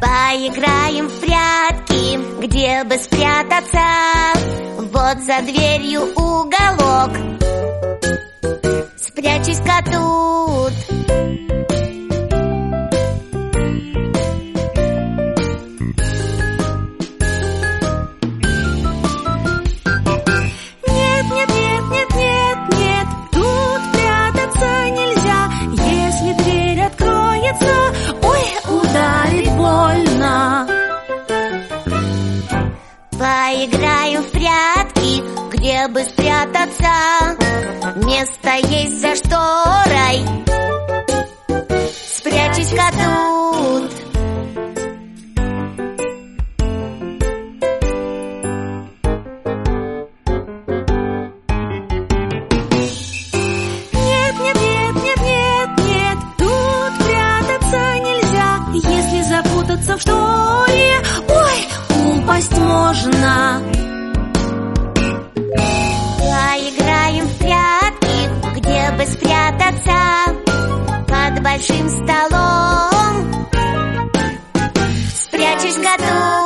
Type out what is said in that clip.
Поиграем в прятки, где бы спрятаться. Вот за дверью уголок. Спрячусь-ка тут где бы спрятаться Место есть за шторой Спрячусь-ка тут Нет, нет, нет, нет, нет, нет, тут прятаться нельзя. Если запутаться в шторе, ой, упасть можно. Большим столом. Спрячусь-ка тут